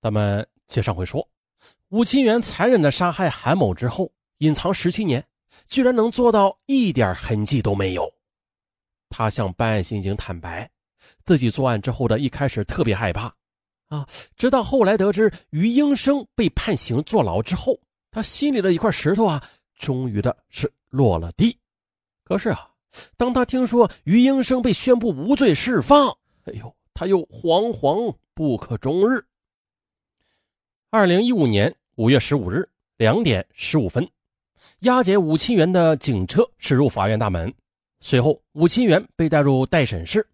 咱们接上回说，武清源残忍的杀害韩某之后，隐藏十七年，居然能做到一点痕迹都没有。他向办案刑警坦白，自己作案之后的一开始特别害怕，啊，直到后来得知于英生被判刑坐牢之后，他心里的一块石头啊，终于的是落了地。可是啊，当他听说于英生被宣布无罪释放，哎呦，他又惶惶不可终日。二零一五年五月十五日两点十五分，押解武清源的警车驶入法院大门。随后，武清源被带入待审室，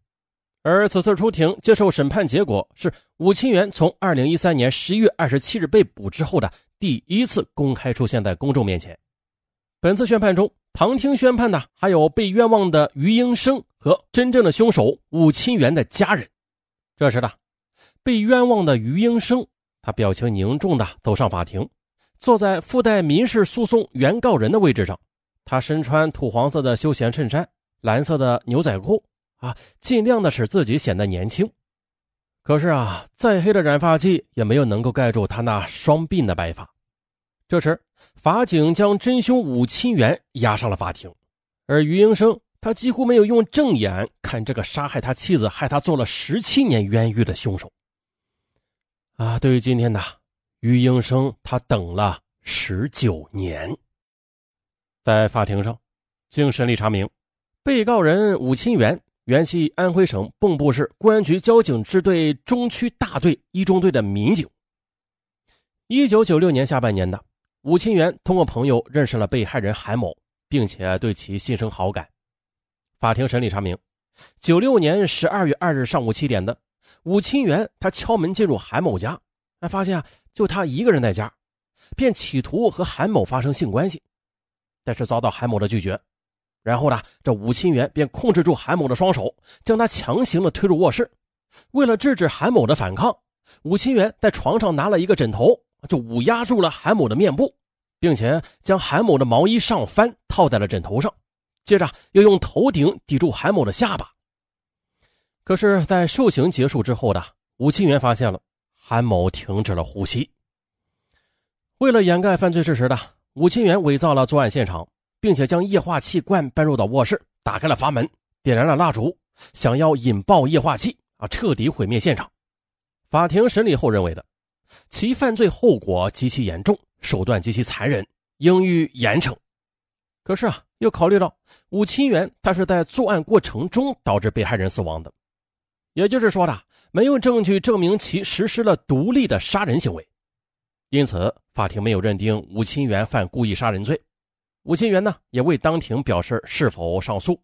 而此次出庭接受审判结果是武清源从二零一三年十一月二十七日被捕之后的第一次公开出现在公众面前。本次宣判中，旁听宣判的还有被冤枉的于英生和真正的凶手武清源的家人。这时的被冤枉的于英生，他表情凝重的走上法庭，坐在附带民事诉讼原告人的位置上。他身穿土黄色的休闲衬衫。蓝色的牛仔裤啊，尽量的使自己显得年轻。可是啊，再黑的染发剂也没有能够盖住他那双鬓的白发。这时，法警将真凶武清元押上了法庭，而于英生他几乎没有用正眼看这个杀害他妻子、害他坐了十七年冤狱的凶手。啊，对于今天的于英生，他等了十九年。在法庭上，经审理查明。被告人武清源原系安徽省蚌埠市公安局交警支队中区大队一中队的民警。一九九六年下半年的武清源通过朋友认识了被害人韩某，并且对其心生好感。法庭审理查明，九六年十二月二日上午七点的武清源，他敲门进入韩某家，他发现啊，就他一个人在家，便企图和韩某发生性关系，但是遭到韩某的拒绝。然后呢，这武清源便控制住韩某的双手，将他强行的推入卧室。为了制止韩某的反抗，武清源在床上拿了一个枕头，就捂压住了韩某的面部，并且将韩某的毛衣上翻套在了枕头上，接着又用头顶抵住韩某的下巴。可是，在受刑结束之后的武清源发现了韩某停止了呼吸。为了掩盖犯罪事实的武清源伪造了作案现场。并且将液化气罐搬入到卧室，打开了阀门，点燃了蜡烛，想要引爆液化气啊，彻底毁灭现场。法庭审理后认为的，其犯罪后果极其严重，手段极其残忍，应予严惩。可是啊，又考虑到武清源他是在作案过程中导致被害人死亡的，也就是说的，没有证据证明其实施了独立的杀人行为，因此法庭没有认定吴清源犯故意杀人罪。吴清源呢也未当庭表示是否上诉。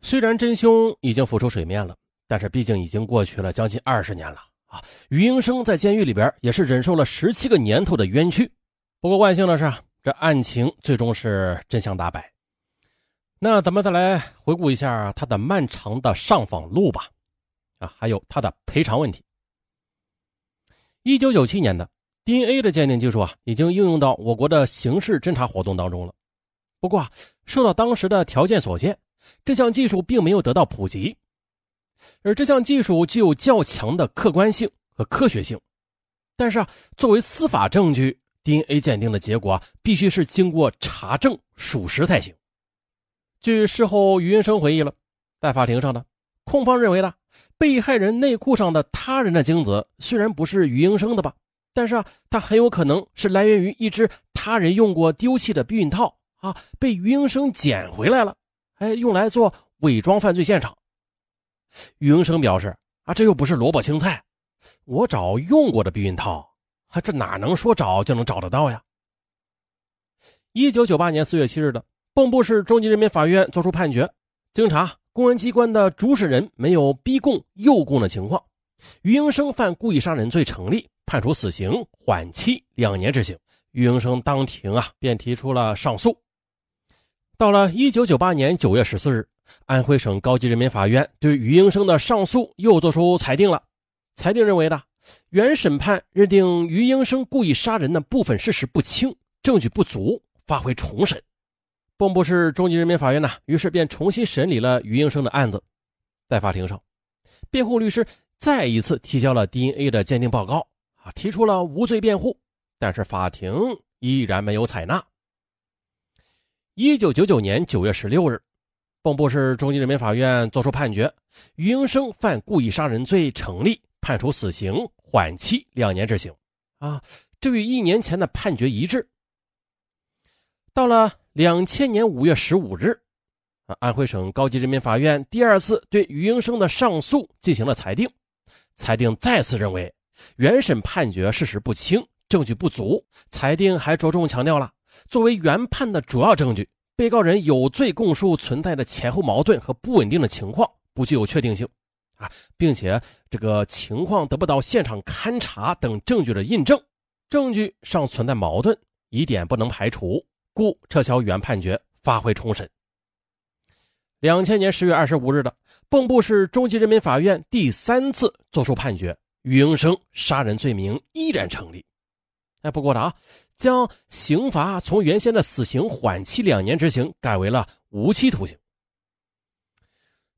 虽然真凶已经浮出水面了，但是毕竟已经过去了将近二十年了啊！于英生在监狱里边也是忍受了十七个年头的冤屈。不过万幸的是，这案情最终是真相大白。那咱们再来回顾一下他的漫长的上访路吧，啊，还有他的赔偿问题。一九九七年的。DNA 的鉴定技术啊，已经应用到我国的刑事侦查活动当中了。不过啊，受到当时的条件所限，这项技术并没有得到普及。而这项技术具有较强的客观性和科学性，但是啊，作为司法证据，DNA 鉴定的结果啊必须是经过查证属实才行。据事后于云生回忆了，在法庭上呢，控方认为呢，被害人内裤上的他人的精子虽然不是于英生的吧。但是啊，它很有可能是来源于一只他人用过丢弃的避孕套啊，被于英生捡回来了，哎，用来做伪装犯罪现场。于英生表示啊，这又不是萝卜青菜，我找用过的避孕套，啊，这哪能说找就能找得到呀？一九九八年四月七日的蚌埠市中级人民法院作出判决，经查，公安机关的主审人没有逼供、诱供的情况，于英生犯故意杀人罪成立。判处死刑，缓期两年执行。于英生当庭啊，便提出了上诉。到了一九九八年九月十四日，安徽省高级人民法院对于英生的上诉又作出裁定了。裁定认为呢，原审判认定于英生故意杀人的部分事实不清，证据不足，发回重审。蚌埠市中级人民法院呢，于是便重新审理了于英生的案子。在法庭上，辩护律师再一次提交了 DNA 的鉴定报告啊，提出了无罪辩护，但是法庭依然没有采纳。一九九九年九月十六日，蚌埠市中级人民法院作出判决，于英生犯故意杀人罪成立，判处死刑，缓期两年执行。啊，这与一年前的判决一致。到了两千年五月十五日，啊，安徽省高级人民法院第二次对于英生的上诉进行了裁定，裁定再次认为原审判决事实不清，证据不足。裁定还着重强调了，作为原判的主要证据，被告人有罪供述存在的前后矛盾和不稳定的情况，不具有确定性，啊，并且这个情况得不到现场勘查等证据的印证，证据尚存在矛盾，疑点不能排除。故撤销原判决，发回重审。两千年十月二十五日的蚌埠市中级人民法院第三次作出判决，于英生杀人罪名依然成立。哎，不过的啊，将刑罚从原先的死刑缓期两年执行，改为了无期徒刑。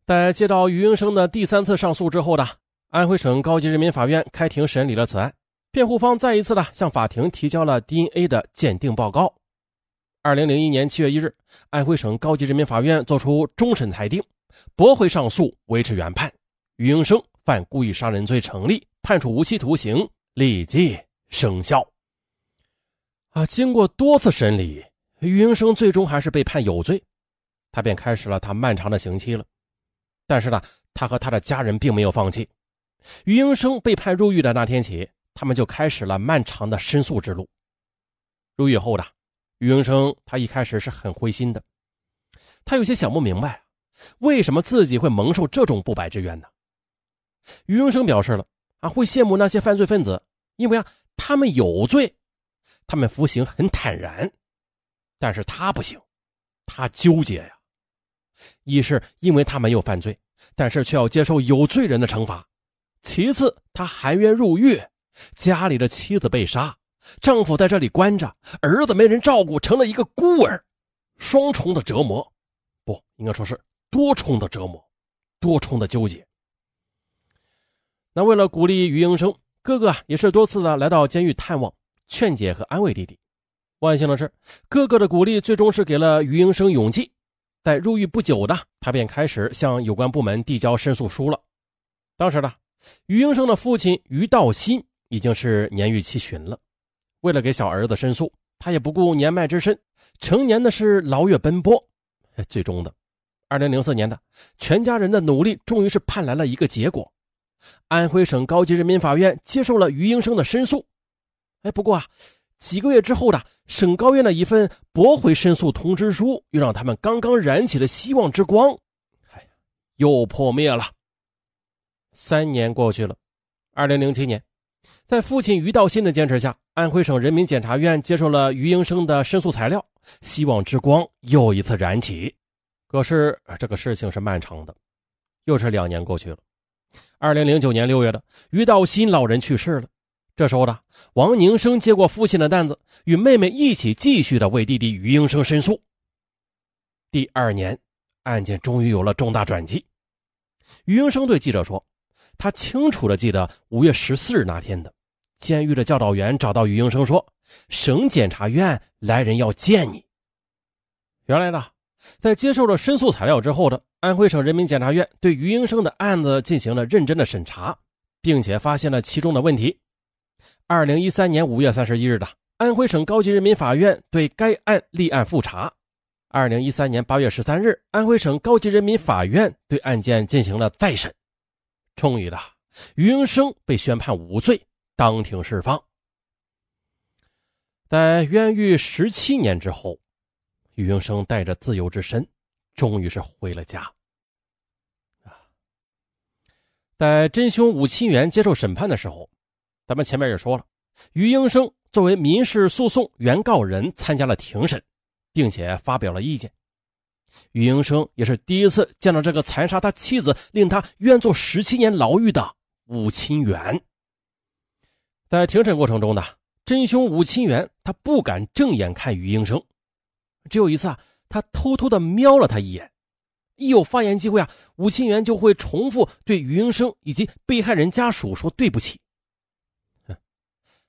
在接到于英生的第三次上诉之后的安徽省高级人民法院开庭审理了此案，辩护方再一次的向法庭提交了 DNA 的鉴定报告。二零零一年七月一日，安徽省高级人民法院作出终审裁定，驳回上诉，维持原判。于英生犯故意杀人罪成立，判处无期徒刑，立即生效。啊，经过多次审理，于英生最终还是被判有罪，他便开始了他漫长的刑期了。但是呢，他和他的家人并没有放弃。于英生被判入狱的那天起，他们就开始了漫长的申诉之路。入狱后的。于英生他一开始是很灰心的，他有些想不明白，为什么自己会蒙受这种不白之冤呢？于英生表示了啊，会羡慕那些犯罪分子，因为啊，他们有罪，他们服刑很坦然，但是他不行，他纠结呀。一是因为他没有犯罪，但是却要接受有罪人的惩罚；其次，他含冤入狱，家里的妻子被杀。丈夫在这里关着，儿子没人照顾，成了一个孤儿，双重的折磨，不应该说是多重的折磨，多重的纠结。那为了鼓励于英生，哥哥也是多次的来到监狱探望、劝解和安慰弟弟。万幸的是，哥哥的鼓励最终是给了于英生勇气。在入狱不久的他便开始向有关部门递交申诉书了。当时呢，于英生的父亲于道新已经是年逾七旬了。为了给小儿子申诉，他也不顾年迈之身，成年的是劳月奔波。最终的，二零零四年的，全家人的努力终于是盼来了一个结果。安徽省高级人民法院接受了于英生的申诉。哎，不过啊，几个月之后的省高院的一份驳回申诉通知书，又让他们刚刚燃起的希望之光，哎，又破灭了。三年过去了，二零零七年。在父亲于道新的坚持下，安徽省人民检察院接受了余英生的申诉材料，希望之光又一次燃起。可是这个事情是漫长的，又是两年过去了。二零零九年六月的，于道新老人去世了。这时候的王宁生接过父亲的担子，与妹妹一起继续的为弟弟于英生申诉。第二年，案件终于有了重大转机。于英生对记者说：“他清楚的记得五月十四日那天的。”监狱的教导员找到于英生说：“省检察院来人要见你。”原来呢，在接受了申诉材料之后的安徽省人民检察院对于英生的案子进行了认真的审查，并且发现了其中的问题。二零一三年五月三十一日的安徽省高级人民法院对该案立案复查。二零一三年八月十三日，安徽省高级人民法院对案件进行了再审。终于的，于英生被宣判无罪。当庭释放，在冤狱十七年之后，于英生带着自由之身，终于是回了家。啊，在真凶武清元接受审判的时候，咱们前面也说了，于英生作为民事诉讼原告人参加了庭审，并且发表了意见。于英生也是第一次见到这个残杀他妻子、令他冤坐十七年牢狱的武清元。在庭审过程中呢，真凶武清元他不敢正眼看于英生，只有一次啊，他偷偷的瞄了他一眼，一有发言机会啊，吴清源就会重复对余英生以及被害人家属说对不起。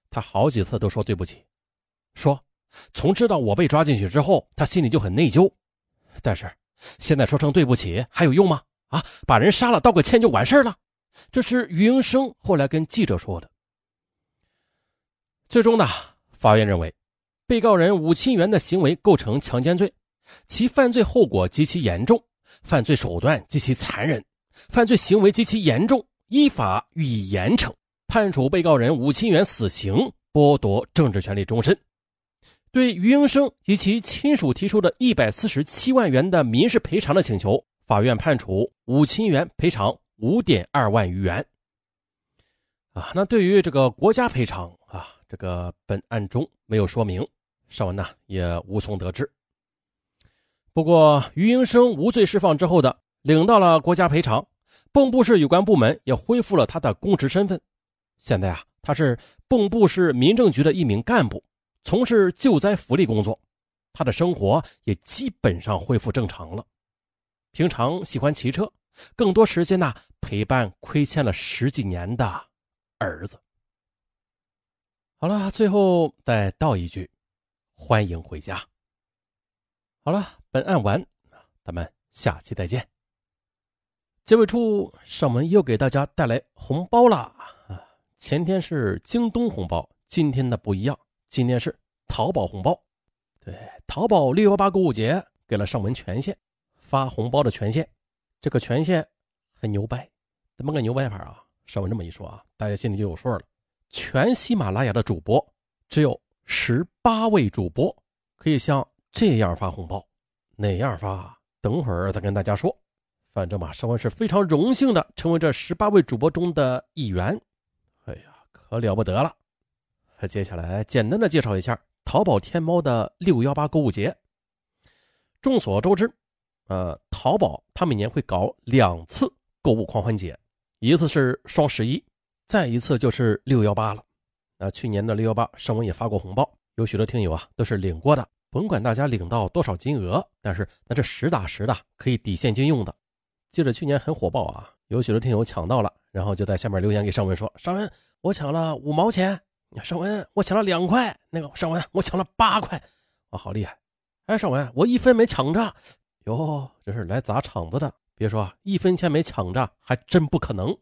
他好几次都说对不起，说从知道我被抓进去之后，他心里就很内疚。但是现在说声对不起还有用吗？啊，把人杀了道个歉就完事了。这是余英生后来跟记者说的。最终呢，法院认为，被告人武清源的行为构成强奸罪，其犯罪后果极其严重，犯罪手段极其残忍，犯罪行为极其严重，依法予以严惩。判处被告人武清源死刑，剥夺政治权利终身。对余英生及其亲属提出的一百四十七万元的民事赔偿的请求，法院判处武清源赔偿五点二万余元。啊，那对于这个国家赔偿，这个本案中没有说明，尚文呢也无从得知。不过，余英生无罪释放之后的，领到了国家赔偿，蚌埠市有关部门也恢复了他的公职身份。现在啊，他是蚌埠市民政局的一名干部，从事救灾福利工作，他的生活也基本上恢复正常了。平常喜欢骑车，更多时间呢陪伴亏欠了十几年的儿子。好了，最后再道一句，欢迎回家。好了，本案完，咱们下期再见。结尾处，上文又给大家带来红包啦啊。前天是京东红包，今天的不一样，今天是淘宝红包。对，淘宝六幺八购物节给了尚文权限，发红包的权限。这个权限很牛掰，怎么个牛掰法啊？尚文这么一说啊，大家心里就有数了。全喜马拉雅的主播只有十八位主播可以像这样发红包，哪样发？等会儿再跟大家说。反正吧，尚文是非常荣幸的成为这十八位主播中的一员。哎呀可了不得了！接下来简单的介绍一下淘宝天猫的六幺八购物节。众所周知，呃，淘宝它每年会搞两次购物狂欢节，一次是双十一，再一次就是六幺八了。那去年的六幺八，尚文也发过红包，有许多听友啊都是领过的。甭管大家领到多少金额，但是那是实打实的，可以抵现金用的。记得去年很火爆啊，有许多听友抢到了，然后就在下面留言给尚文说：“尚文。”我抢了五毛钱，尚文，我抢了两块，那个尚文，我抢了八块，哇，好厉害！哎，尚文，我一分没抢着，哟，这是来砸场子的。别说一分钱没抢着，还真不可能，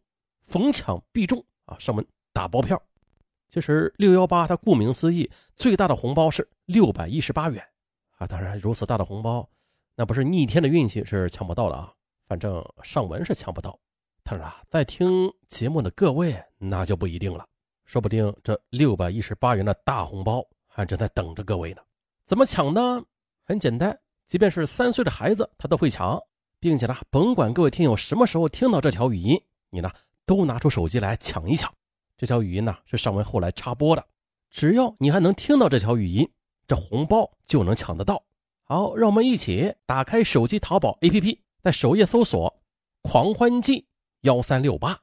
逢抢必中啊！上门打包票。其实六幺八它顾名思义，最大的红包是六百一十八元啊。当然，如此大的红包，那不是逆天的运气是抢不到的啊。反正尚文是抢不到。他说啊，在听节目的各位那就不一定了，说不定这六百一十八元的大红包还正在等着各位呢。怎么抢呢？很简单，即便是三岁的孩子他都会抢，并且呢，甭管各位听友什么时候听到这条语音，你呢都拿出手机来抢一抢。这条语音呢是尚文后来插播的，只要你还能听到这条语音，这红包就能抢得到。好，让我们一起打开手机淘宝 APP，在首页搜索“狂欢季”。幺三六八，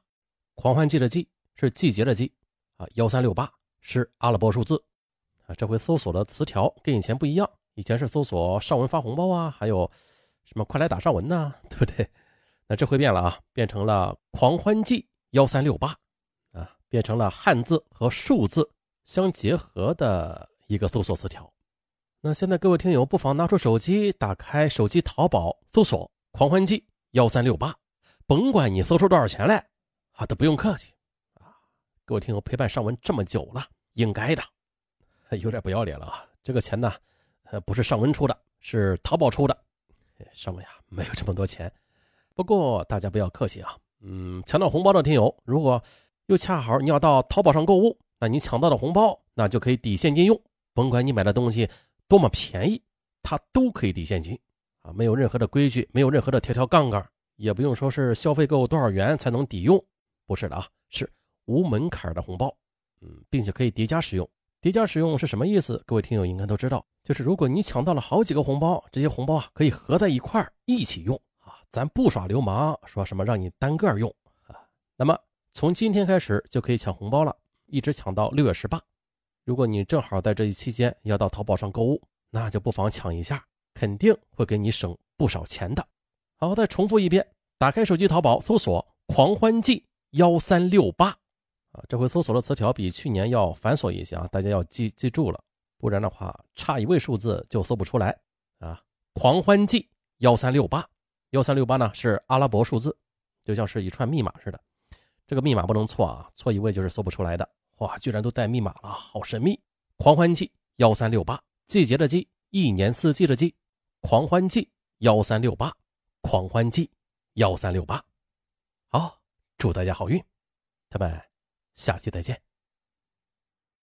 狂欢季的季是季节的季啊，幺三六八是阿拉伯数字啊。这回搜索的词条跟以前不一样，以前是搜索上文发红包啊，还有什么快来打上文呐，对不对？那这回变了啊，变成了狂欢季幺三六八啊，变成了汉字和数字相结合的一个搜索词条。那现在各位听友不妨拿出手机，打开手机淘宝，搜索狂欢季幺三六八。甭管你搜出多少钱来，啊，都不用客气，啊，各位听友陪伴尚文这么久了，应该的，有点不要脸了啊！这个钱呢，呃，不是尚文出的，是淘宝出的，尚文呀，没有这么多钱。不过大家不要客气啊，嗯，抢到红包的听友，如果又恰好你要到淘宝上购物，那你抢到的红包，那就可以抵现金用，甭管你买的东西多么便宜，它都可以抵现金，啊，没有任何的规矩，没有任何的条条杠杠。也不用说是消费够多少元才能抵用，不是的啊，是无门槛的红包，嗯，并且可以叠加使用。叠加使用是什么意思？各位听友应该都知道，就是如果你抢到了好几个红包，这些红包啊可以合在一块儿一起用，咱不耍流氓，说什么让你单个用啊。那么从今天开始就可以抢红包了，一直抢到六月十八。如果你正好在这一期间要到淘宝上购物，那就不妨抢一下，肯定会给你省不少钱的。好，再重复一遍，打开手机淘宝搜索“狂欢季幺三六八”，啊，这回搜索的词条比去年要繁琐一些啊，大家要记记住了，不然的话差一位数字就搜不出来啊。狂欢季幺三六八，幺三六八呢是阿拉伯数字，就像是一串密码似的，这个密码不能错啊，错一位就是搜不出来的。哇，居然都带密码了，好神秘！狂欢季幺三六八，季节的季，一年四季的季，狂欢季幺三六八，狂欢季幺三六八。好，祝大家好运，咱们下期再见。